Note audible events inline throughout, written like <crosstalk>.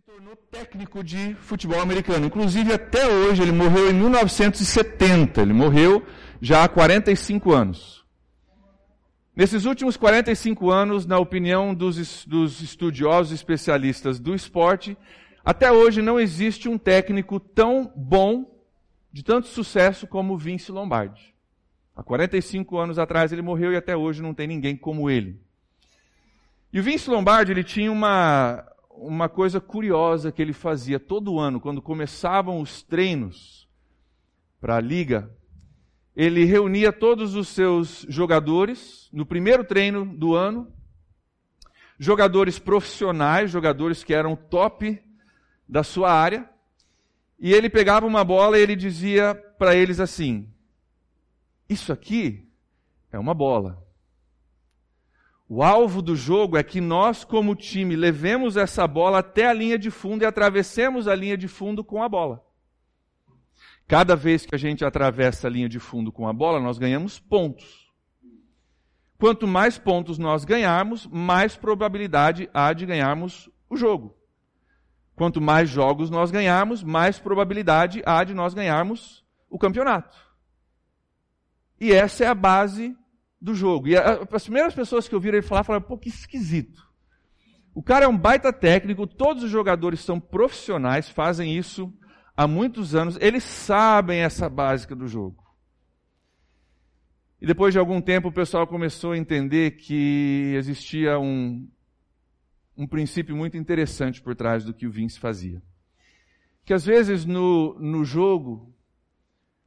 se tornou técnico de futebol americano. Inclusive, até hoje, ele morreu em 1970. Ele morreu já há 45 anos. Nesses últimos 45 anos, na opinião dos, dos estudiosos especialistas do esporte, até hoje não existe um técnico tão bom, de tanto sucesso, como Vince Lombardi. Há 45 anos atrás ele morreu e até hoje não tem ninguém como ele. E o Vince Lombardi ele tinha uma, uma coisa curiosa que ele fazia todo ano, quando começavam os treinos para a liga, ele reunia todos os seus jogadores no primeiro treino do ano, jogadores profissionais, jogadores que eram top da sua área, e ele pegava uma bola e ele dizia para eles assim: Isso aqui é uma bola. O alvo do jogo é que nós, como time, levemos essa bola até a linha de fundo e atravessemos a linha de fundo com a bola. Cada vez que a gente atravessa a linha de fundo com a bola, nós ganhamos pontos. Quanto mais pontos nós ganharmos, mais probabilidade há de ganharmos o jogo. Quanto mais jogos nós ganharmos, mais probabilidade há de nós ganharmos o campeonato. E essa é a base do jogo. E as primeiras pessoas que ouviram ele falar falaram, pô, que esquisito. O cara é um baita técnico, todos os jogadores são profissionais, fazem isso há muitos anos, eles sabem essa básica do jogo. E depois de algum tempo o pessoal começou a entender que existia um, um princípio muito interessante por trás do que o Vince fazia. Que às vezes no, no jogo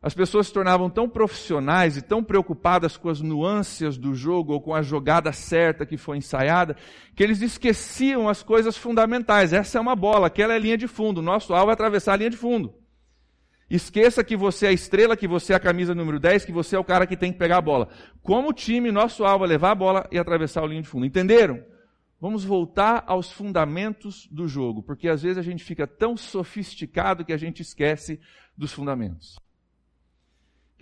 as pessoas se tornavam tão profissionais e tão preocupadas com as nuances do jogo ou com a jogada certa que foi ensaiada, que eles esqueciam as coisas fundamentais. Essa é uma bola, aquela é a linha de fundo. Nosso alvo é atravessar a linha de fundo. Esqueça que você é a estrela, que você é a camisa número 10, que você é o cara que tem que pegar a bola. Como time, nosso alvo é levar a bola e atravessar a linha de fundo. Entenderam? Vamos voltar aos fundamentos do jogo, porque às vezes a gente fica tão sofisticado que a gente esquece dos fundamentos.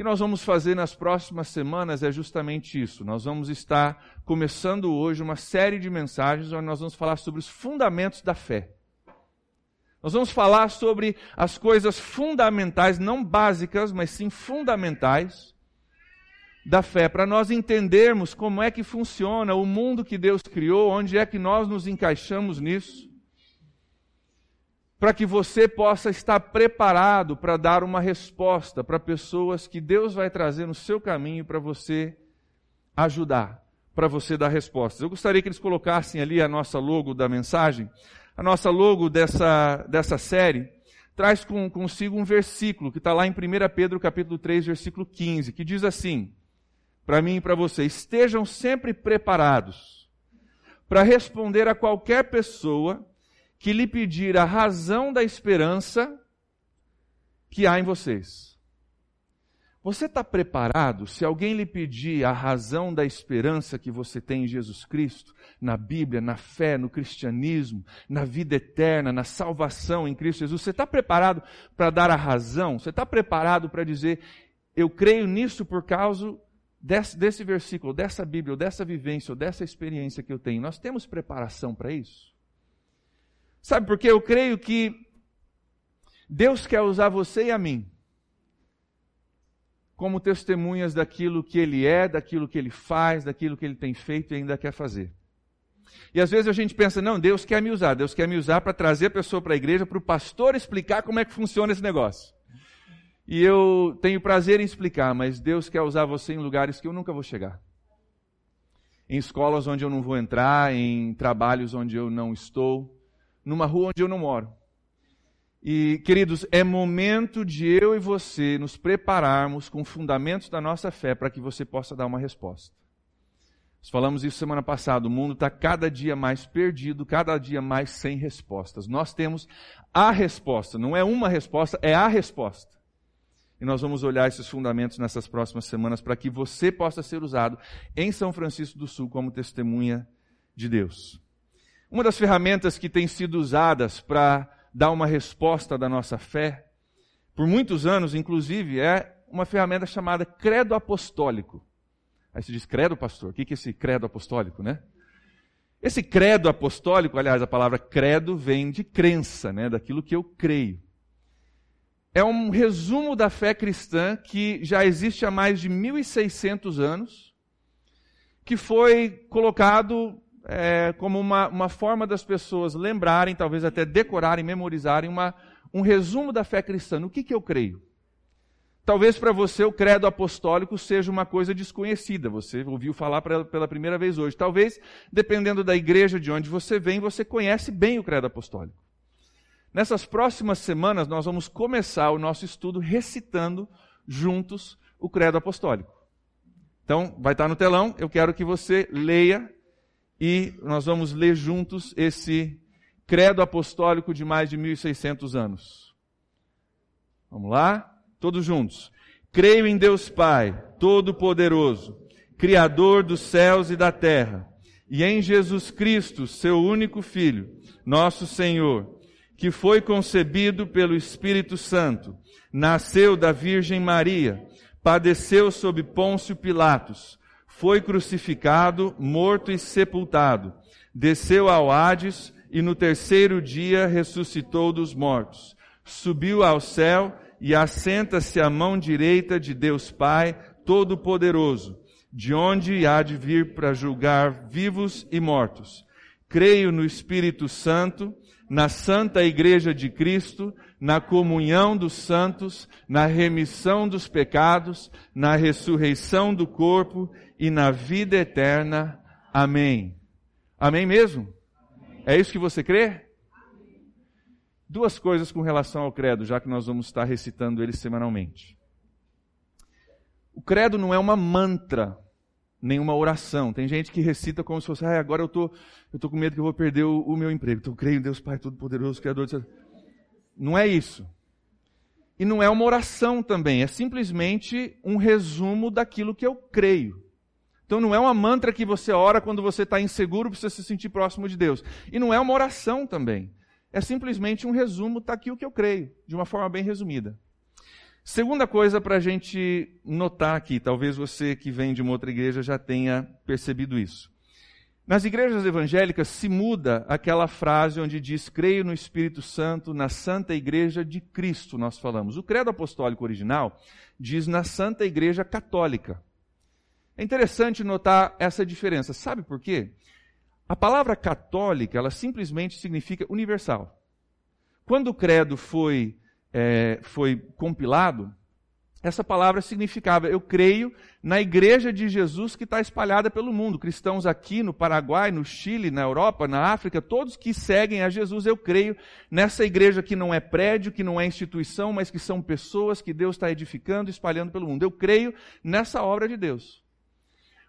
Que nós vamos fazer nas próximas semanas é justamente isso. Nós vamos estar começando hoje uma série de mensagens onde nós vamos falar sobre os fundamentos da fé. Nós vamos falar sobre as coisas fundamentais, não básicas, mas sim fundamentais da fé, para nós entendermos como é que funciona o mundo que Deus criou, onde é que nós nos encaixamos nisso para que você possa estar preparado para dar uma resposta para pessoas que Deus vai trazer no seu caminho para você ajudar, para você dar respostas. Eu gostaria que eles colocassem ali a nossa logo da mensagem. A nossa logo dessa, dessa série traz com, consigo um versículo que está lá em 1 Pedro capítulo 3, versículo 15, que diz assim, para mim e para você, estejam sempre preparados para responder a qualquer pessoa que lhe pedir a razão da esperança que há em vocês. Você está preparado se alguém lhe pedir a razão da esperança que você tem em Jesus Cristo, na Bíblia, na fé, no cristianismo, na vida eterna, na salvação em Cristo Jesus? Você está preparado para dar a razão? Você está preparado para dizer, eu creio nisso por causa desse, desse versículo, dessa Bíblia, ou dessa vivência, ou dessa experiência que eu tenho? Nós temos preparação para isso? Sabe por quê? Eu creio que Deus quer usar você e a mim como testemunhas daquilo que Ele é, daquilo que Ele faz, daquilo que Ele tem feito e ainda quer fazer. E às vezes a gente pensa, não, Deus quer me usar, Deus quer me usar para trazer a pessoa para a igreja, para o pastor explicar como é que funciona esse negócio. E eu tenho prazer em explicar, mas Deus quer usar você em lugares que eu nunca vou chegar. Em escolas onde eu não vou entrar, em trabalhos onde eu não estou, numa rua onde eu não moro. E, queridos, é momento de eu e você nos prepararmos com fundamentos da nossa fé para que você possa dar uma resposta. Nós falamos isso semana passada. O mundo está cada dia mais perdido, cada dia mais sem respostas. Nós temos a resposta, não é uma resposta, é a resposta. E nós vamos olhar esses fundamentos nessas próximas semanas para que você possa ser usado em São Francisco do Sul como testemunha de Deus. Uma das ferramentas que tem sido usadas para dar uma resposta da nossa fé, por muitos anos, inclusive, é uma ferramenta chamada credo apostólico. Aí você diz, credo, pastor? O que é esse credo apostólico, né? Esse credo apostólico, aliás, a palavra credo vem de crença, né, daquilo que eu creio. É um resumo da fé cristã que já existe há mais de 1.600 anos, que foi colocado é, como uma, uma forma das pessoas lembrarem, talvez até decorarem, memorizarem uma, um resumo da fé cristã. No que, que eu creio? Talvez para você o credo apostólico seja uma coisa desconhecida, você ouviu falar pela primeira vez hoje. Talvez, dependendo da igreja de onde você vem, você conhece bem o credo apostólico. Nessas próximas semanas, nós vamos começar o nosso estudo recitando juntos o credo apostólico. Então, vai estar no telão, eu quero que você leia e nós vamos ler juntos esse credo apostólico de mais de 1600 anos. Vamos lá? Todos juntos. Creio em Deus Pai, Todo-Poderoso, Criador dos céus e da terra, e em Jesus Cristo, seu único Filho, nosso Senhor, que foi concebido pelo Espírito Santo, nasceu da Virgem Maria, padeceu sob Pôncio Pilatos, foi crucificado, morto e sepultado, desceu ao Hades e no terceiro dia ressuscitou dos mortos, subiu ao céu e assenta-se à mão direita de Deus Pai Todo-Poderoso, de onde há de vir para julgar vivos e mortos. Creio no Espírito Santo, na Santa Igreja de Cristo, na comunhão dos santos, na remissão dos pecados, na ressurreição do corpo e na vida eterna. Amém. Amém mesmo? É isso que você crê? duas coisas com relação ao credo, já que nós vamos estar recitando ele semanalmente. O credo não é uma mantra, nem uma oração. Tem gente que recita como se fosse, ah, agora eu tô, eu tô com medo que eu vou perder o, o meu emprego. Então, creio em Deus Pai Todo-Poderoso, Criador de... Não é isso. E não é uma oração também, é simplesmente um resumo daquilo que eu creio. Então não é uma mantra que você ora quando você está inseguro para você se sentir próximo de Deus. E não é uma oração também. É simplesmente um resumo, está aqui o que eu creio, de uma forma bem resumida. Segunda coisa para a gente notar aqui, talvez você que vem de uma outra igreja já tenha percebido isso. Nas igrejas evangélicas se muda aquela frase onde diz creio no Espírito Santo, na Santa Igreja de Cristo, nós falamos. O credo apostólico original diz na Santa Igreja Católica. É interessante notar essa diferença. Sabe por quê? A palavra católica, ela simplesmente significa universal. Quando o credo foi, é, foi compilado, essa palavra significava: eu creio na igreja de Jesus que está espalhada pelo mundo. Cristãos aqui no Paraguai, no Chile, na Europa, na África, todos que seguem a Jesus, eu creio nessa igreja que não é prédio, que não é instituição, mas que são pessoas que Deus está edificando e espalhando pelo mundo. Eu creio nessa obra de Deus.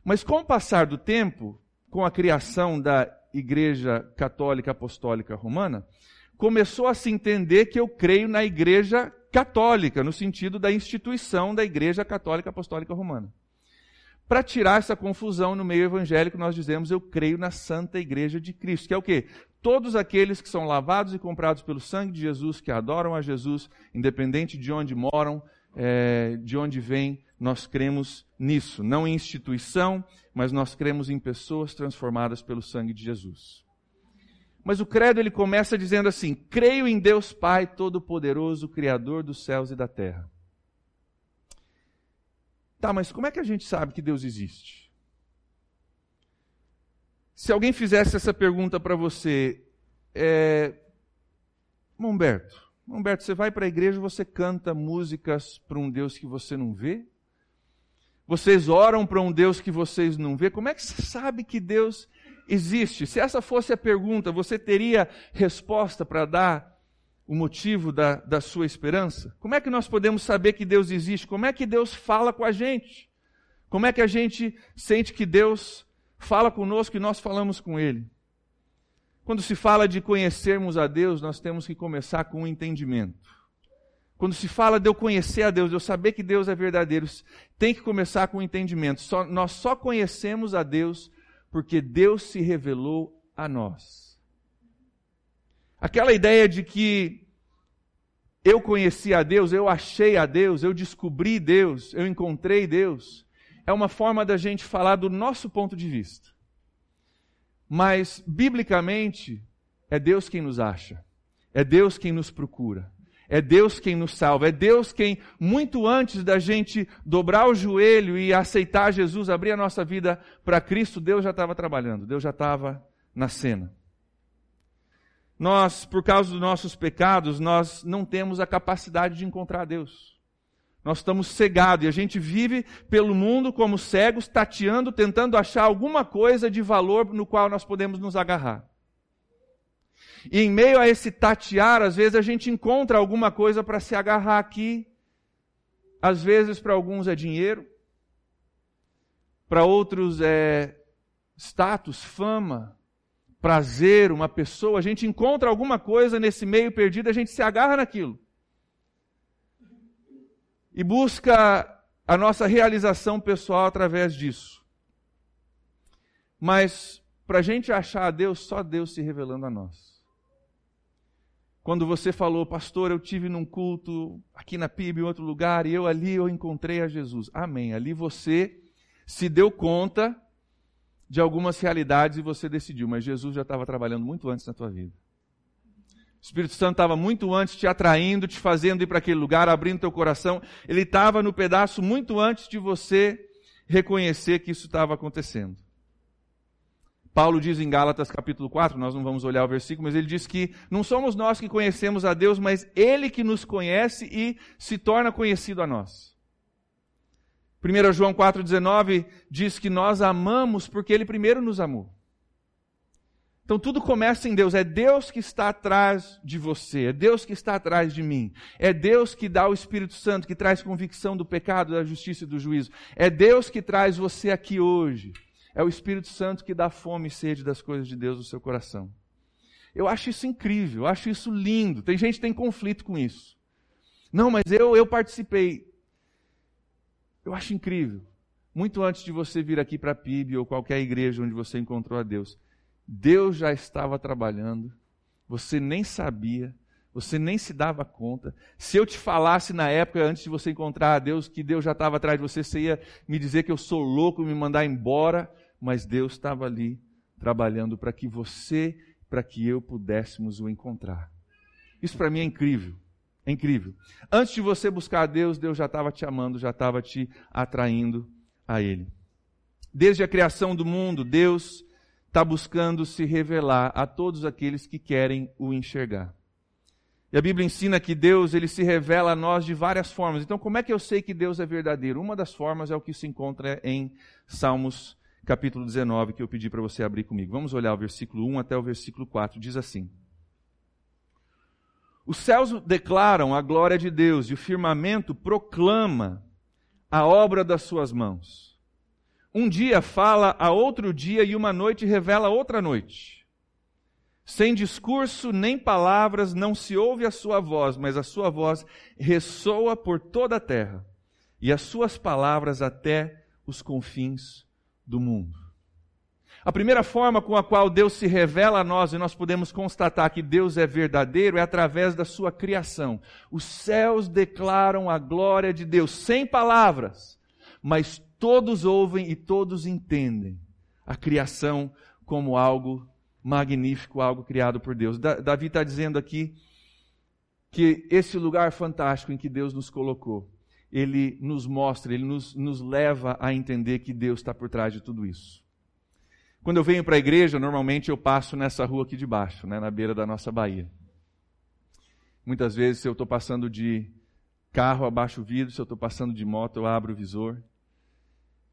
Mas com o passar do tempo, com a criação da Igreja Católica Apostólica Romana, começou a se entender que eu creio na Igreja Católica, no sentido da instituição da Igreja Católica Apostólica Romana. Para tirar essa confusão no meio evangélico, nós dizemos eu creio na Santa Igreja de Cristo, que é o quê? Todos aqueles que são lavados e comprados pelo sangue de Jesus, que adoram a Jesus, independente de onde moram, é, de onde vêm, nós cremos nisso. Não em instituição, mas nós cremos em pessoas transformadas pelo sangue de Jesus. Mas o credo ele começa dizendo assim: creio em Deus Pai Todo-Poderoso, Criador dos céus e da terra. Tá, mas como é que a gente sabe que Deus existe? Se alguém fizesse essa pergunta para você, é... Humberto, Humberto, você vai para a igreja, você canta músicas para um Deus que você não vê? Vocês oram para um Deus que vocês não vê? Como é que você sabe que Deus existe? Se essa fosse a pergunta, você teria resposta para dar o motivo da, da sua esperança? Como é que nós podemos saber que Deus existe? Como é que Deus fala com a gente? Como é que a gente sente que Deus fala conosco e nós falamos com Ele? Quando se fala de conhecermos a Deus, nós temos que começar com o entendimento. Quando se fala de eu conhecer a Deus, de eu saber que Deus é verdadeiro, tem que começar com o entendimento. Só, nós só conhecemos a Deus porque Deus se revelou a nós. Aquela ideia de que eu conheci a Deus, eu achei a Deus, eu descobri Deus, eu encontrei Deus, é uma forma da gente falar do nosso ponto de vista. Mas, biblicamente, é Deus quem nos acha. É Deus quem nos procura. É Deus quem nos salva. É Deus quem, muito antes da gente dobrar o joelho e aceitar Jesus, abrir a nossa vida para Cristo, Deus já estava trabalhando. Deus já estava na cena. Nós, por causa dos nossos pecados, nós não temos a capacidade de encontrar Deus. Nós estamos cegados e a gente vive pelo mundo como cegos, tateando, tentando achar alguma coisa de valor no qual nós podemos nos agarrar. E em meio a esse tatear, às vezes a gente encontra alguma coisa para se agarrar aqui. Às vezes para alguns é dinheiro, para outros é status, fama, prazer, uma pessoa. A gente encontra alguma coisa nesse meio perdido, a gente se agarra naquilo e busca a nossa realização pessoal através disso. Mas para a gente achar a Deus, só Deus se revelando a nós. Quando você falou, pastor, eu tive num culto aqui na PIB, em outro lugar, e eu ali eu encontrei a Jesus. Amém. Ali você se deu conta de algumas realidades e você decidiu, mas Jesus já estava trabalhando muito antes na tua vida. O Espírito Santo estava muito antes te atraindo, te fazendo ir para aquele lugar, abrindo teu coração. Ele estava no pedaço muito antes de você reconhecer que isso estava acontecendo. Paulo diz em Gálatas capítulo 4, nós não vamos olhar o versículo, mas ele diz que não somos nós que conhecemos a Deus, mas Ele que nos conhece e se torna conhecido a nós. 1 João 4,19 diz que nós amamos porque Ele primeiro nos amou. Então tudo começa em Deus. É Deus que está atrás de você. É Deus que está atrás de mim. É Deus que dá o Espírito Santo, que traz convicção do pecado, da justiça e do juízo. É Deus que traz você aqui hoje. É o Espírito Santo que dá fome e sede das coisas de Deus no seu coração. Eu acho isso incrível, eu acho isso lindo. Tem gente que tem conflito com isso. Não, mas eu, eu participei. Eu acho incrível. Muito antes de você vir aqui para a PIB ou qualquer igreja onde você encontrou a Deus, Deus já estava trabalhando, você nem sabia, você nem se dava conta. Se eu te falasse na época, antes de você encontrar a Deus, que Deus já estava atrás de você, você ia me dizer que eu sou louco, me mandar embora, mas Deus estava ali trabalhando para que você, para que eu pudéssemos o encontrar. Isso para mim é incrível. É incrível. Antes de você buscar a Deus, Deus já estava te amando, já estava te atraindo a Ele. Desde a criação do mundo, Deus está buscando se revelar a todos aqueles que querem o enxergar. E a Bíblia ensina que Deus ele se revela a nós de várias formas. Então, como é que eu sei que Deus é verdadeiro? Uma das formas é o que se encontra em Salmos capítulo 19, que eu pedi para você abrir comigo. Vamos olhar o versículo 1 até o versículo 4. Diz assim: Os céus declaram a glória de Deus e o firmamento proclama a obra das suas mãos. Um dia fala a outro dia e uma noite revela outra noite. Sem discurso nem palavras não se ouve a sua voz, mas a sua voz ressoa por toda a terra e as suas palavras até os confins do mundo. A primeira forma com a qual Deus se revela a nós e nós podemos constatar que Deus é verdadeiro é através da sua criação. Os céus declaram a glória de Deus sem palavras, mas todos ouvem e todos entendem a criação como algo magnífico, algo criado por Deus. Davi está dizendo aqui que esse lugar fantástico em que Deus nos colocou, ele nos mostra, ele nos, nos leva a entender que Deus está por trás de tudo isso. Quando eu venho para a igreja, normalmente eu passo nessa rua aqui de baixo, né, na beira da nossa Bahia. Muitas vezes, se eu estou passando de carro, abaixo o vidro, se eu estou passando de moto, eu abro o visor.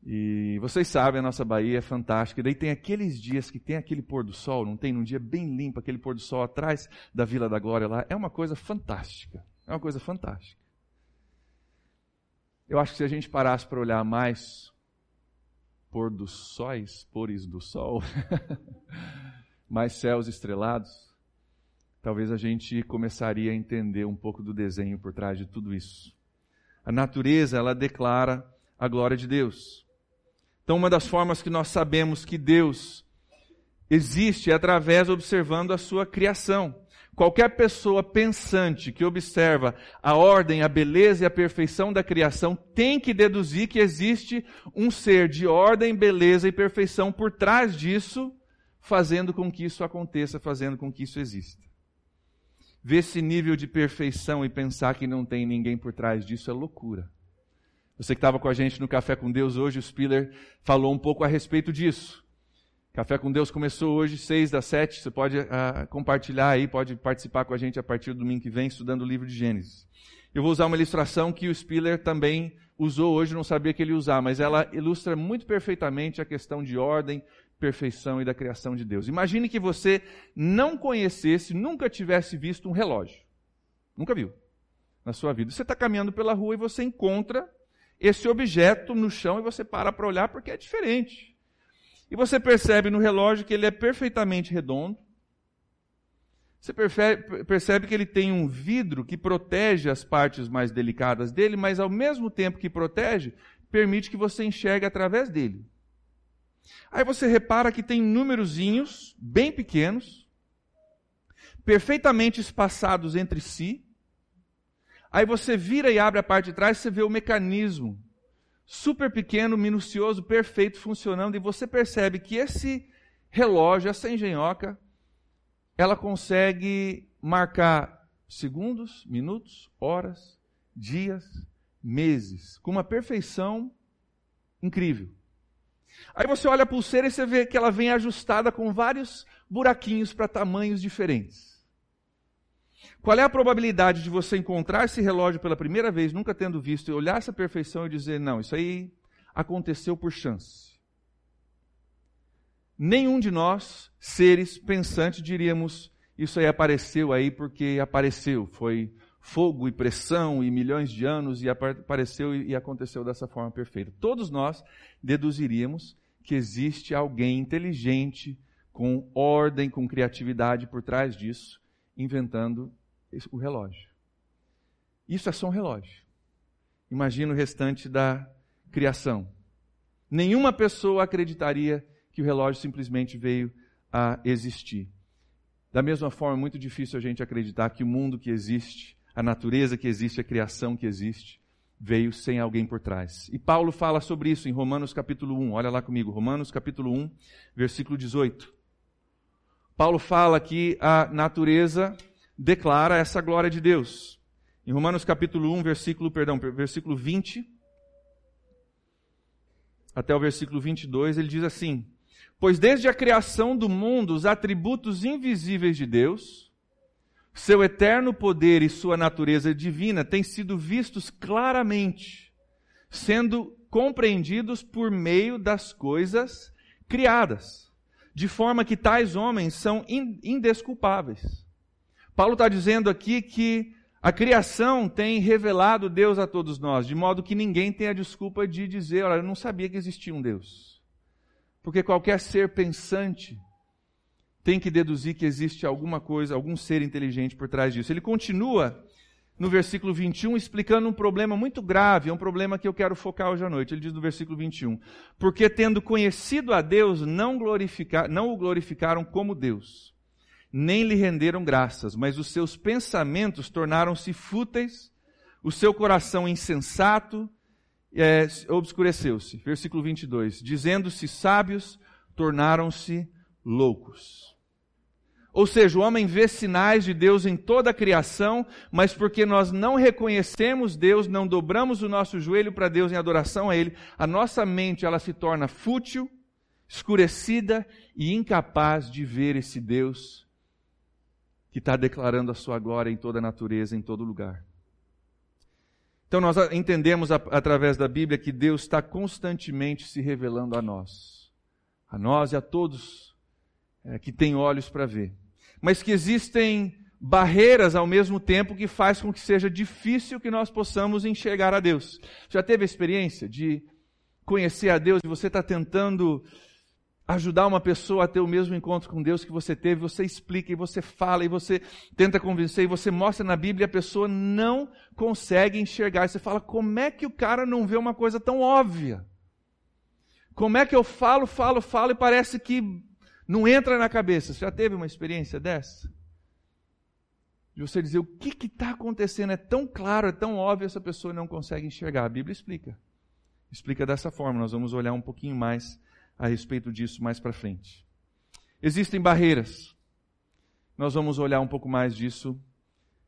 E vocês sabem, a nossa Bahia é fantástica. E daí tem aqueles dias que tem aquele pôr do sol, não tem? Num dia bem limpo, aquele pôr do sol atrás da Vila da Glória lá. É uma coisa fantástica. É uma coisa fantástica. Eu acho que se a gente parasse para olhar mais pôr dos sóis, pores do sol, <laughs> mais céus estrelados, talvez a gente começaria a entender um pouco do desenho por trás de tudo isso. A natureza, ela declara a glória de Deus. Então, uma das formas que nós sabemos que Deus existe é através observando a sua criação. Qualquer pessoa pensante que observa a ordem, a beleza e a perfeição da criação tem que deduzir que existe um ser de ordem, beleza e perfeição por trás disso fazendo com que isso aconteça, fazendo com que isso exista. Ver esse nível de perfeição e pensar que não tem ninguém por trás disso é loucura. Você que estava com a gente no Café com Deus hoje, o Spiller falou um pouco a respeito disso. Café com Deus começou hoje, seis das sete. Você pode uh, compartilhar aí, pode participar com a gente a partir do domingo que vem, estudando o livro de Gênesis. Eu vou usar uma ilustração que o Spiller também usou hoje, não sabia que ele ia usar, mas ela ilustra muito perfeitamente a questão de ordem, perfeição e da criação de Deus. Imagine que você não conhecesse, nunca tivesse visto um relógio. Nunca viu na sua vida. Você está caminhando pela rua e você encontra esse objeto no chão e você para para olhar porque é diferente. E você percebe no relógio que ele é perfeitamente redondo. Você percebe que ele tem um vidro que protege as partes mais delicadas dele, mas ao mesmo tempo que protege, permite que você enxergue através dele. Aí você repara que tem númerozinhos bem pequenos, perfeitamente espaçados entre si. Aí você vira e abre a parte de trás, você vê o mecanismo super pequeno, minucioso, perfeito, funcionando, e você percebe que esse relógio, essa engenhoca, ela consegue marcar segundos, minutos, horas, dias, meses, com uma perfeição incrível. Aí você olha a pulseira e você vê que ela vem ajustada com vários buraquinhos para tamanhos diferentes. Qual é a probabilidade de você encontrar esse relógio pela primeira vez, nunca tendo visto, e olhar essa perfeição e dizer: não, isso aí aconteceu por chance? Nenhum de nós, seres pensantes, diríamos: isso aí apareceu aí porque apareceu. Foi fogo e pressão e milhões de anos e apareceu e aconteceu dessa forma perfeita. Todos nós deduziríamos que existe alguém inteligente, com ordem, com criatividade por trás disso, inventando o relógio. Isso é só um relógio. Imagina o restante da criação. Nenhuma pessoa acreditaria que o relógio simplesmente veio a existir. Da mesma forma, é muito difícil a gente acreditar que o mundo que existe, a natureza que existe, a criação que existe, veio sem alguém por trás. E Paulo fala sobre isso em Romanos capítulo 1. Olha lá comigo, Romanos capítulo 1, versículo 18. Paulo fala que a natureza declara essa glória de Deus. Em Romanos capítulo 1, versículo, perdão, versículo 20 até o versículo 22, ele diz assim: Pois desde a criação do mundo, os atributos invisíveis de Deus, seu eterno poder e sua natureza divina têm sido vistos claramente, sendo compreendidos por meio das coisas criadas, de forma que tais homens são indesculpáveis. Paulo está dizendo aqui que a criação tem revelado Deus a todos nós, de modo que ninguém tem a desculpa de dizer, olha, eu não sabia que existia um Deus. Porque qualquer ser pensante tem que deduzir que existe alguma coisa, algum ser inteligente por trás disso. Ele continua no versículo 21 explicando um problema muito grave, é um problema que eu quero focar hoje à noite. Ele diz no versículo 21: Porque tendo conhecido a Deus, não, glorificar, não o glorificaram como Deus nem lhe renderam graças, mas os seus pensamentos tornaram-se fúteis, o seu coração insensato é, obscureceu-se. Versículo 22. Dizendo-se sábios, tornaram-se loucos. Ou seja, o homem vê sinais de Deus em toda a criação, mas porque nós não reconhecemos Deus, não dobramos o nosso joelho para Deus em adoração a Ele, a nossa mente ela se torna fútil, escurecida e incapaz de ver esse Deus que está declarando a sua glória em toda a natureza, em todo lugar. Então nós entendemos através da Bíblia que Deus está constantemente se revelando a nós, a nós e a todos é, que têm olhos para ver, mas que existem barreiras ao mesmo tempo que faz com que seja difícil que nós possamos enxergar a Deus. Já teve a experiência de conhecer a Deus e você está tentando ajudar uma pessoa a ter o mesmo encontro com Deus que você teve, você explica e você fala e você tenta convencer e você mostra na Bíblia e a pessoa não consegue enxergar. Você fala, como é que o cara não vê uma coisa tão óbvia? Como é que eu falo, falo, falo e parece que não entra na cabeça? Você já teve uma experiência dessa? De você dizer o que está acontecendo, é tão claro, é tão óbvio, essa pessoa não consegue enxergar. A Bíblia explica. Explica dessa forma, nós vamos olhar um pouquinho mais a respeito disso mais para frente. existem barreiras. Nós vamos olhar um pouco mais disso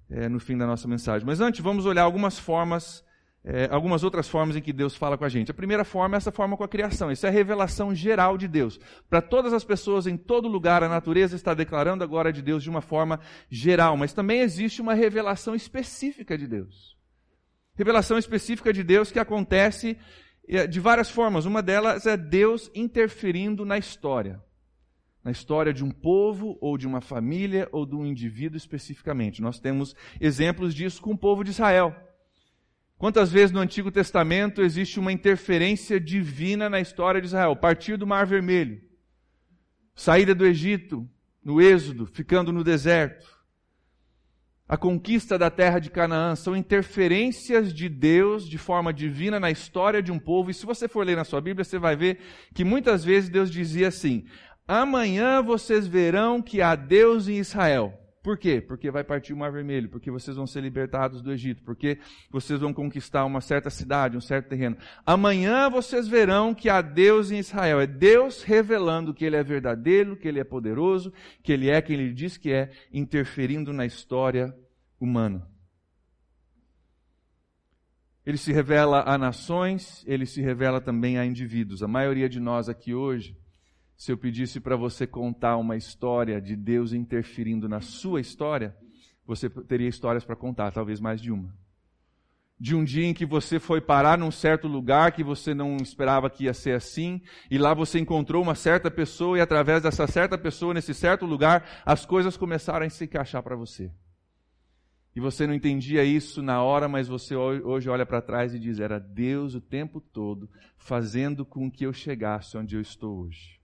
é, no fim da nossa mensagem. Mas antes, vamos olhar algumas formas, é, algumas outras formas em que Deus fala com a gente. A primeira forma é essa forma com a criação. Isso é a revelação geral de Deus. Para todas as pessoas, em todo lugar, a natureza está declarando a glória de Deus de uma forma geral. Mas também existe uma revelação específica de Deus. Revelação específica de Deus que acontece é, de várias formas. Uma delas é Deus interferindo na história na história de um povo ou de uma família ou de um indivíduo especificamente. Nós temos exemplos disso com o povo de Israel. Quantas vezes no Antigo Testamento existe uma interferência divina na história de Israel? Partir do Mar Vermelho, saída do Egito, no Êxodo, ficando no deserto, a conquista da terra de Canaã, são interferências de Deus de forma divina na história de um povo. E se você for ler na sua Bíblia, você vai ver que muitas vezes Deus dizia assim: Amanhã vocês verão que há Deus em Israel. Por quê? Porque vai partir o Mar Vermelho, porque vocês vão ser libertados do Egito, porque vocês vão conquistar uma certa cidade, um certo terreno. Amanhã vocês verão que há Deus em Israel. É Deus revelando que Ele é verdadeiro, que Ele é poderoso, que Ele é quem Ele diz que é, interferindo na história humana. Ele se revela a nações, ele se revela também a indivíduos. A maioria de nós aqui hoje se eu pedisse para você contar uma história de Deus interferindo na sua história, você teria histórias para contar, talvez mais de uma. De um dia em que você foi parar num certo lugar que você não esperava que ia ser assim, e lá você encontrou uma certa pessoa, e através dessa certa pessoa, nesse certo lugar, as coisas começaram a se encaixar para você. E você não entendia isso na hora, mas você hoje olha para trás e diz: era Deus o tempo todo fazendo com que eu chegasse onde eu estou hoje.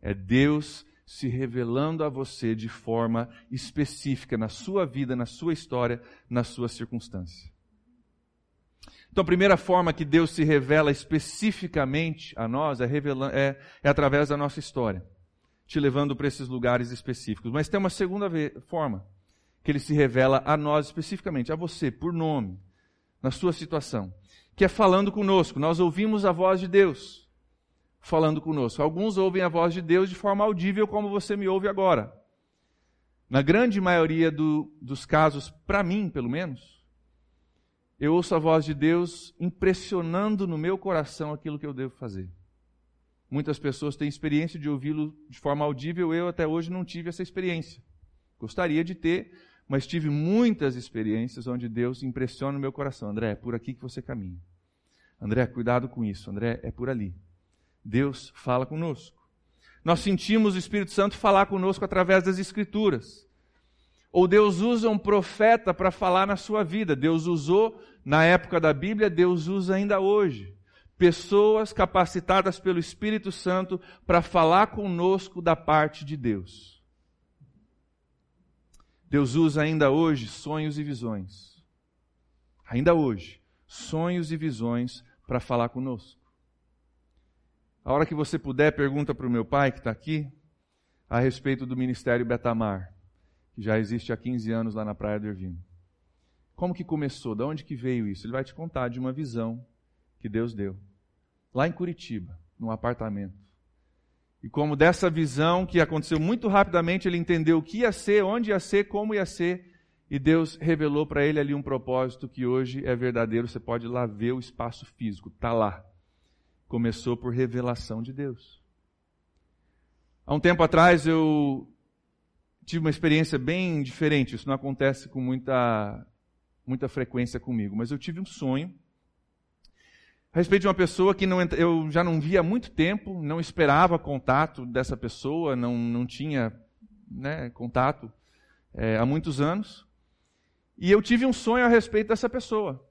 É Deus se revelando a você de forma específica na sua vida, na sua história, na sua circunstância. Então, a primeira forma que Deus se revela especificamente a nós é, é, é através da nossa história, te levando para esses lugares específicos. Mas tem uma segunda forma que Ele se revela a nós especificamente, a você, por nome, na sua situação, que é falando conosco. Nós ouvimos a voz de Deus falando conosco. Alguns ouvem a voz de Deus de forma audível, como você me ouve agora. Na grande maioria do, dos casos, para mim, pelo menos, eu ouço a voz de Deus impressionando no meu coração aquilo que eu devo fazer. Muitas pessoas têm experiência de ouvi-lo de forma audível, eu até hoje não tive essa experiência. Gostaria de ter, mas tive muitas experiências onde Deus impressiona o meu coração. André, é por aqui que você caminha. André, cuidado com isso. André, é por ali. Deus fala conosco. Nós sentimos o Espírito Santo falar conosco através das Escrituras. Ou Deus usa um profeta para falar na sua vida. Deus usou na época da Bíblia, Deus usa ainda hoje. Pessoas capacitadas pelo Espírito Santo para falar conosco da parte de Deus. Deus usa ainda hoje sonhos e visões. Ainda hoje, sonhos e visões para falar conosco. A hora que você puder, pergunta para o meu pai, que está aqui, a respeito do Ministério Betamar, que já existe há 15 anos lá na Praia do Ervino. Como que começou? De onde que veio isso? Ele vai te contar de uma visão que Deus deu. Lá em Curitiba, num apartamento. E como dessa visão que aconteceu muito rapidamente, ele entendeu o que ia ser, onde ia ser, como ia ser, e Deus revelou para ele ali um propósito que hoje é verdadeiro. Você pode lá ver o espaço físico, está lá começou por revelação de Deus. Há um tempo atrás eu tive uma experiência bem diferente. Isso não acontece com muita, muita frequência comigo, mas eu tive um sonho a respeito de uma pessoa que não, eu já não via há muito tempo, não esperava contato dessa pessoa, não, não tinha né, contato é, há muitos anos. E eu tive um sonho a respeito dessa pessoa.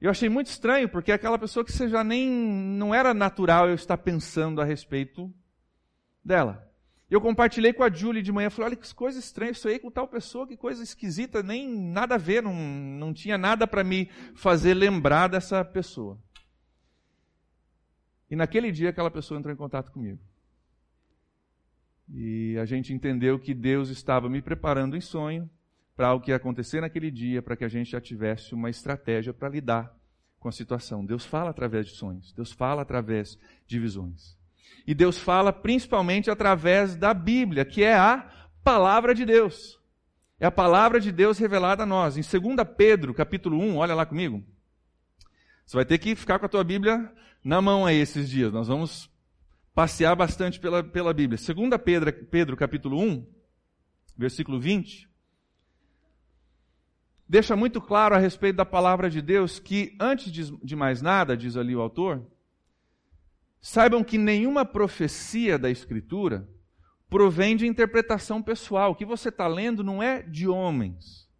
Eu achei muito estranho, porque é aquela pessoa que você já nem. não era natural eu estar pensando a respeito dela. Eu compartilhei com a Julie de manhã, falei, olha que coisa estranha isso aí com tal pessoa, que coisa esquisita, nem nada a ver, não, não tinha nada para me fazer lembrar dessa pessoa. E naquele dia aquela pessoa entrou em contato comigo. E a gente entendeu que Deus estava me preparando em sonho para o que acontecer naquele dia, para que a gente já tivesse uma estratégia para lidar com a situação. Deus fala através de sonhos, Deus fala através de visões. E Deus fala principalmente através da Bíblia, que é a palavra de Deus. É a palavra de Deus revelada a nós. Em 2 Pedro, capítulo 1, olha lá comigo. Você vai ter que ficar com a tua Bíblia na mão aí esses dias. Nós vamos passear bastante pela, pela Bíblia. 2 Pedro, Pedro, capítulo 1, versículo 20 deixa muito claro a respeito da palavra de Deus que, antes de mais nada, diz ali o autor, saibam que nenhuma profecia da Escritura provém de interpretação pessoal. O que você está lendo não é de homens.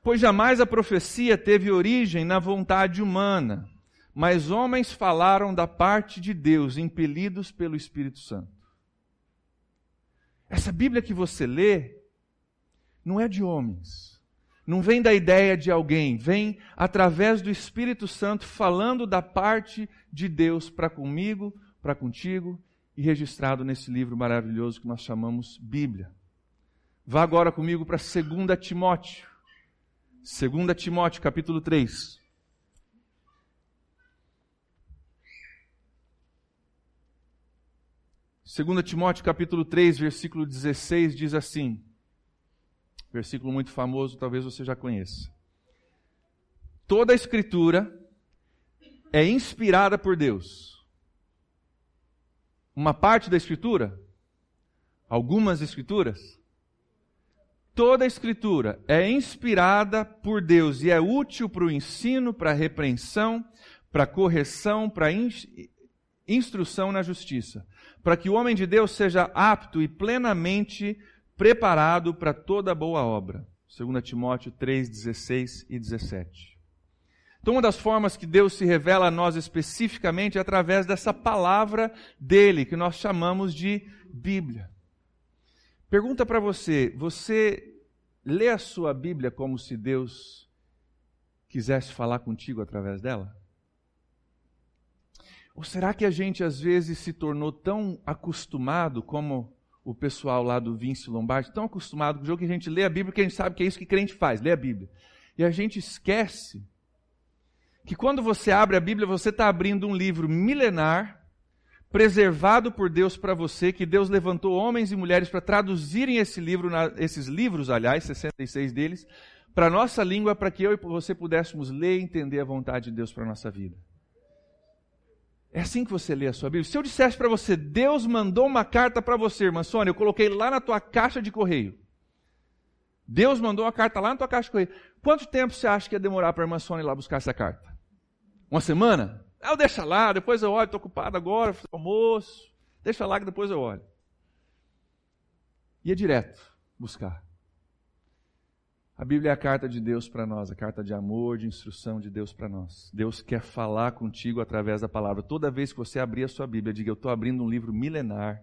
Pois jamais a profecia teve origem na vontade humana, mas homens falaram da parte de Deus, impelidos pelo Espírito Santo. Essa Bíblia que você lê não é de homens não vem da ideia de alguém, vem através do Espírito Santo falando da parte de Deus para comigo, para contigo e registrado nesse livro maravilhoso que nós chamamos Bíblia. Vá agora comigo para 2 Timóteo. 2 Timóteo, capítulo 3. Segunda Timóteo capítulo 3, versículo 16 diz assim: Versículo muito famoso, talvez você já conheça. Toda a Escritura é inspirada por Deus. Uma parte da Escritura? Algumas Escrituras? Toda a Escritura é inspirada por Deus e é útil para o ensino, para a repreensão, para a correção, para a instrução na justiça, para que o homem de Deus seja apto e plenamente preparado para toda boa obra. 2 Timóteo 3, 16 e 17. Então, uma das formas que Deus se revela a nós especificamente é através dessa palavra dele, que nós chamamos de Bíblia. Pergunta para você: você lê a sua Bíblia como se Deus quisesse falar contigo através dela? Ou será que a gente às vezes se tornou tão acostumado como o pessoal lá do Vince Lombardi, tão acostumado com o jogo que a gente lê a Bíblia que a gente sabe que é isso que crente faz, lê a Bíblia. E a gente esquece que quando você abre a Bíblia, você está abrindo um livro milenar, preservado por Deus para você, que Deus levantou homens e mulheres para traduzirem esse livro, esses livros, aliás, 66 deles, para a nossa língua, para que eu e você pudéssemos ler e entender a vontade de Deus para a nossa vida. É assim que você lê a sua Bíblia. Se eu dissesse para você, Deus mandou uma carta para você, irmã Sônia, eu coloquei lá na tua caixa de correio. Deus mandou uma carta lá na tua caixa de correio. Quanto tempo você acha que ia demorar para a irmã Sônia ir lá buscar essa carta? Uma semana? Ah, eu deixa lá, depois eu olho, estou ocupado agora, almoço. Deixa lá que depois eu olho. Ia direto buscar. A Bíblia é a carta de Deus para nós, a carta de amor, de instrução de Deus para nós. Deus quer falar contigo através da palavra. Toda vez que você abrir a sua Bíblia, diga: Eu estou abrindo um livro milenar.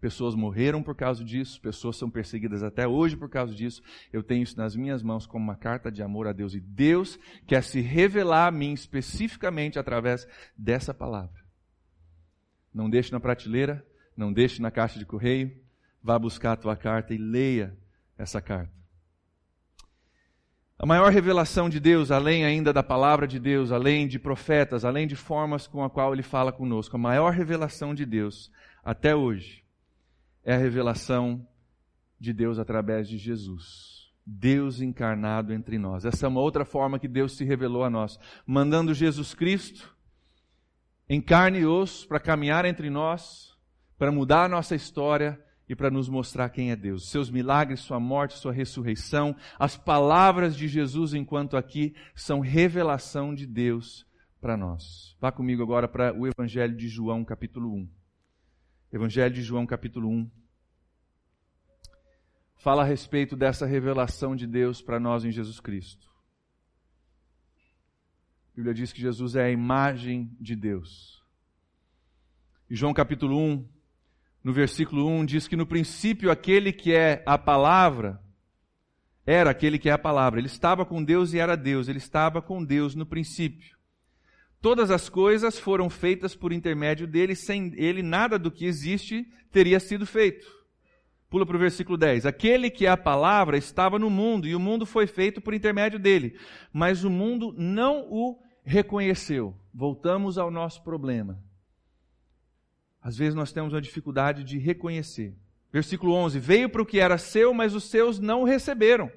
Pessoas morreram por causa disso, pessoas são perseguidas até hoje por causa disso. Eu tenho isso nas minhas mãos como uma carta de amor a Deus. E Deus quer se revelar a mim especificamente através dessa palavra. Não deixe na prateleira, não deixe na caixa de correio. Vá buscar a tua carta e leia essa carta. A maior revelação de Deus, além ainda da palavra de Deus, além de profetas, além de formas com a qual ele fala conosco, a maior revelação de Deus até hoje é a revelação de Deus através de Jesus. Deus encarnado entre nós. Essa é uma outra forma que Deus se revelou a nós, mandando Jesus Cristo em carne e osso para caminhar entre nós, para mudar a nossa história e para nos mostrar quem é Deus. Seus milagres, sua morte, sua ressurreição, as palavras de Jesus enquanto aqui são revelação de Deus para nós. Vá comigo agora para o Evangelho de João, capítulo 1. Evangelho de João, capítulo 1. Fala a respeito dessa revelação de Deus para nós em Jesus Cristo. A Bíblia diz que Jesus é a imagem de Deus. E João capítulo 1, no versículo 1, diz que no princípio aquele que é a palavra, era aquele que é a palavra. Ele estava com Deus e era Deus. Ele estava com Deus no princípio. Todas as coisas foram feitas por intermédio dele, sem ele nada do que existe teria sido feito. Pula para o versículo 10. Aquele que é a palavra estava no mundo, e o mundo foi feito por intermédio dele, mas o mundo não o reconheceu. Voltamos ao nosso problema. Às vezes nós temos uma dificuldade de reconhecer. Versículo 11: Veio para o que era seu, mas os seus não o receberam.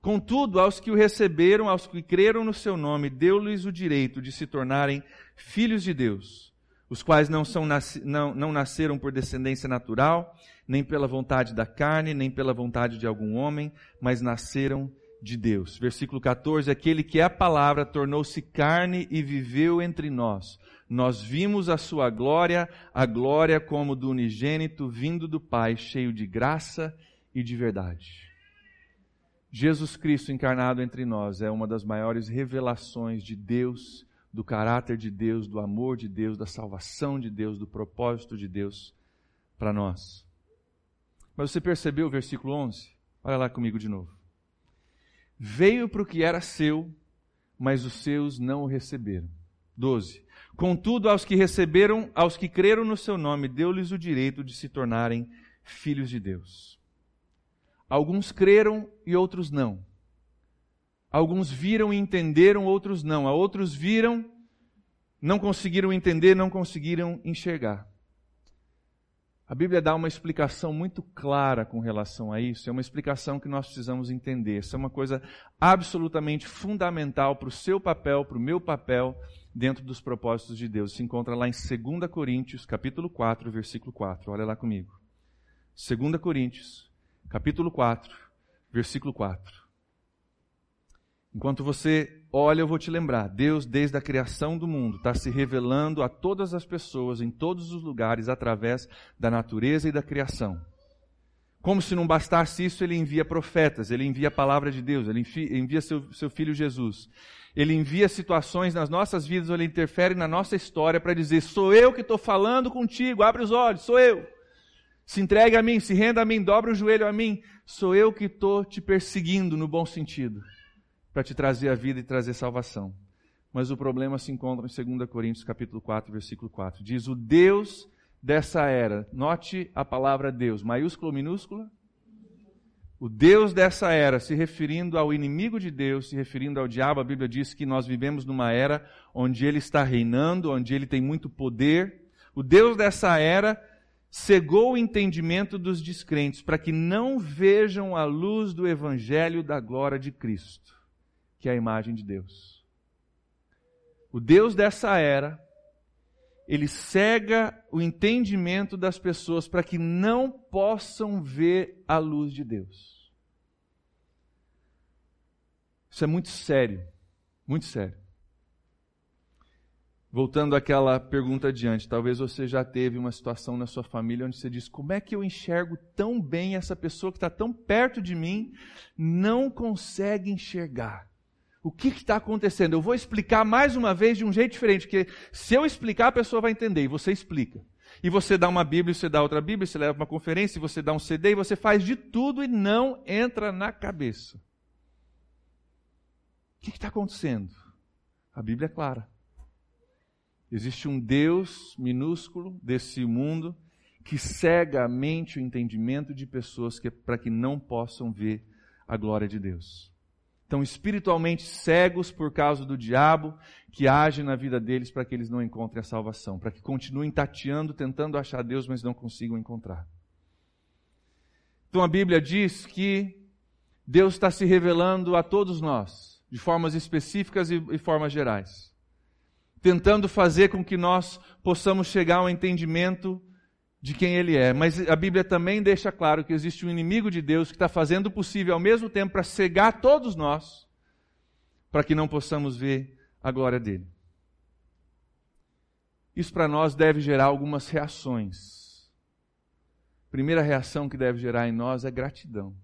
Contudo, aos que o receberam, aos que creram no seu nome, deu-lhes o direito de se tornarem filhos de Deus, os quais não, são, não, não nasceram por descendência natural, nem pela vontade da carne, nem pela vontade de algum homem, mas nasceram de Deus. Versículo 14: Aquele que é a palavra tornou-se carne e viveu entre nós. Nós vimos a sua glória, a glória como do unigênito vindo do Pai, cheio de graça e de verdade. Jesus Cristo encarnado entre nós é uma das maiores revelações de Deus, do caráter de Deus, do amor de Deus, da salvação de Deus, do propósito de Deus para nós. Mas você percebeu o versículo 11? Olha lá comigo de novo. Veio para o que era seu, mas os seus não o receberam. 12. Contudo, aos que receberam, aos que creram no seu nome, deu-lhes o direito de se tornarem filhos de Deus. Alguns creram e outros não. Alguns viram e entenderam, outros não. A outros viram, não conseguiram entender, não conseguiram enxergar. A Bíblia dá uma explicação muito clara com relação a isso. É uma explicação que nós precisamos entender. Isso é uma coisa absolutamente fundamental para o seu papel, para o meu papel dentro dos propósitos de Deus. Se encontra lá em 2 Coríntios, capítulo 4, versículo 4. Olha lá comigo. 2 Coríntios, capítulo 4, versículo 4. Enquanto você olha, eu vou te lembrar: Deus, desde a criação do mundo, está se revelando a todas as pessoas, em todos os lugares, através da natureza e da criação. Como se não bastasse isso, ele envia profetas, ele envia a palavra de Deus, ele envia seu, seu filho Jesus. Ele envia situações nas nossas vidas, ele interfere na nossa história para dizer: sou eu que estou falando contigo, abre os olhos, sou eu. Se entregue a mim, se renda a mim, dobra o joelho a mim. Sou eu que estou te perseguindo no bom sentido, para te trazer a vida e trazer salvação. Mas o problema se encontra em 2 Coríntios capítulo 4, versículo 4. Diz o Deus dessa era. Note a palavra Deus, maiúscula ou minúscula? O Deus dessa era, se referindo ao inimigo de Deus, se referindo ao diabo, a Bíblia diz que nós vivemos numa era onde ele está reinando, onde ele tem muito poder. O Deus dessa era cegou o entendimento dos descrentes para que não vejam a luz do evangelho da glória de Cristo, que é a imagem de Deus. O Deus dessa era, ele cega o entendimento das pessoas para que não possam ver a luz de Deus. Isso é muito sério, muito sério. Voltando àquela pergunta adiante, talvez você já teve uma situação na sua família onde você diz: como é que eu enxergo tão bem essa pessoa que está tão perto de mim, não consegue enxergar? O que está acontecendo? Eu vou explicar mais uma vez de um jeito diferente, porque se eu explicar, a pessoa vai entender, e você explica. E você dá uma Bíblia, você dá outra Bíblia, você leva uma conferência, você dá um CD, e você faz de tudo e não entra na cabeça. O que está acontecendo? A Bíblia é clara. Existe um Deus minúsculo desse mundo que cega a mente e o entendimento de pessoas para que não possam ver a glória de Deus. Estão espiritualmente cegos por causa do diabo que age na vida deles para que eles não encontrem a salvação, para que continuem tateando, tentando achar Deus, mas não consigam encontrar. Então a Bíblia diz que Deus está se revelando a todos nós, de formas específicas e, e formas gerais tentando fazer com que nós possamos chegar ao entendimento de quem Ele é. Mas a Bíblia também deixa claro que existe um inimigo de Deus que está fazendo o possível ao mesmo tempo para cegar todos nós, para que não possamos ver a glória dele. Isso para nós deve gerar algumas reações. A primeira reação que deve gerar em nós é gratidão.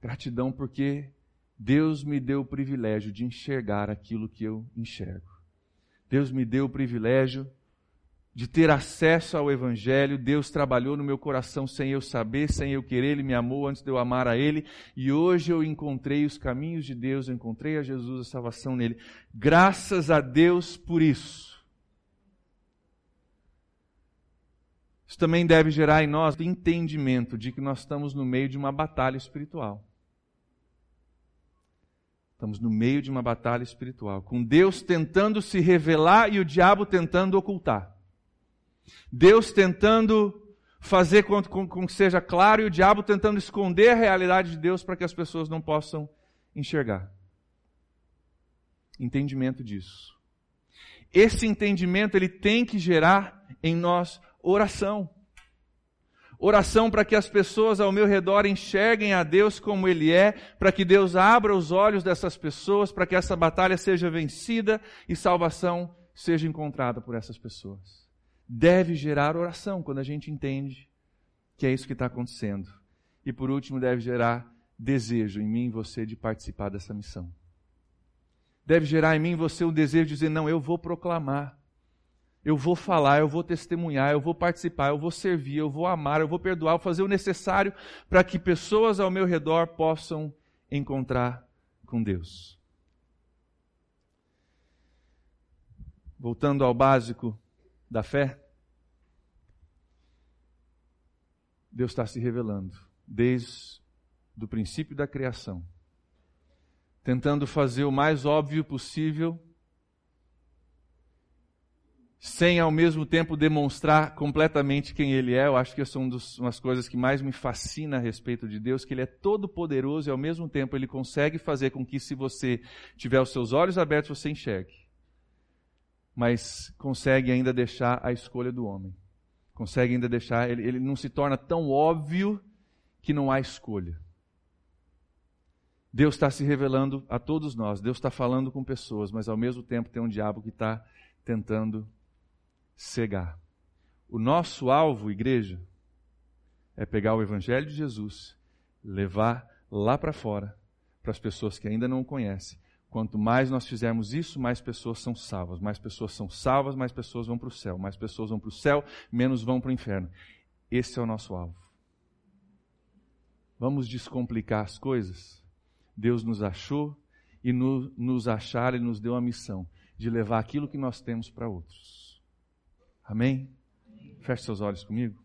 Gratidão porque Deus me deu o privilégio de enxergar aquilo que eu enxergo. Deus me deu o privilégio de ter acesso ao Evangelho. Deus trabalhou no meu coração sem eu saber, sem eu querer. Ele me amou antes de eu amar a Ele. E hoje eu encontrei os caminhos de Deus, eu encontrei a Jesus, a salvação nele. Graças a Deus por isso. Isso também deve gerar em nós entendimento de que nós estamos no meio de uma batalha espiritual. Estamos no meio de uma batalha espiritual, com Deus tentando se revelar e o diabo tentando ocultar. Deus tentando fazer com, com, com que seja claro e o diabo tentando esconder a realidade de Deus para que as pessoas não possam enxergar. Entendimento disso. Esse entendimento ele tem que gerar em nós oração. Oração para que as pessoas ao meu redor enxerguem a Deus como Ele é, para que Deus abra os olhos dessas pessoas, para que essa batalha seja vencida e salvação seja encontrada por essas pessoas. Deve gerar oração quando a gente entende que é isso que está acontecendo. E por último, deve gerar desejo em mim e você de participar dessa missão. Deve gerar em mim e você o desejo de dizer: não, eu vou proclamar eu vou falar, eu vou testemunhar, eu vou participar, eu vou servir, eu vou amar, eu vou perdoar, eu vou fazer o necessário para que pessoas ao meu redor possam encontrar com Deus. Voltando ao básico da fé, Deus está se revelando desde o princípio da criação, tentando fazer o mais óbvio possível sem ao mesmo tempo demonstrar completamente quem Ele é. Eu acho que essa é uma das coisas que mais me fascina a respeito de Deus, que Ele é todo poderoso e ao mesmo tempo Ele consegue fazer com que se você tiver os seus olhos abertos, você enxergue. Mas consegue ainda deixar a escolha do homem. Consegue ainda deixar, ele, ele não se torna tão óbvio que não há escolha. Deus está se revelando a todos nós, Deus está falando com pessoas, mas ao mesmo tempo tem um diabo que está tentando cegar. O nosso alvo, igreja, é pegar o Evangelho de Jesus, levar lá para fora, para as pessoas que ainda não o conhecem. Quanto mais nós fizermos isso, mais pessoas são salvas. Mais pessoas são salvas, mais pessoas vão para o céu. Mais pessoas vão para o céu, menos vão para o inferno. Esse é o nosso alvo. Vamos descomplicar as coisas? Deus nos achou e no, nos achar, Ele nos deu a missão de levar aquilo que nós temos para outros. Amém? Feche seus olhos comigo.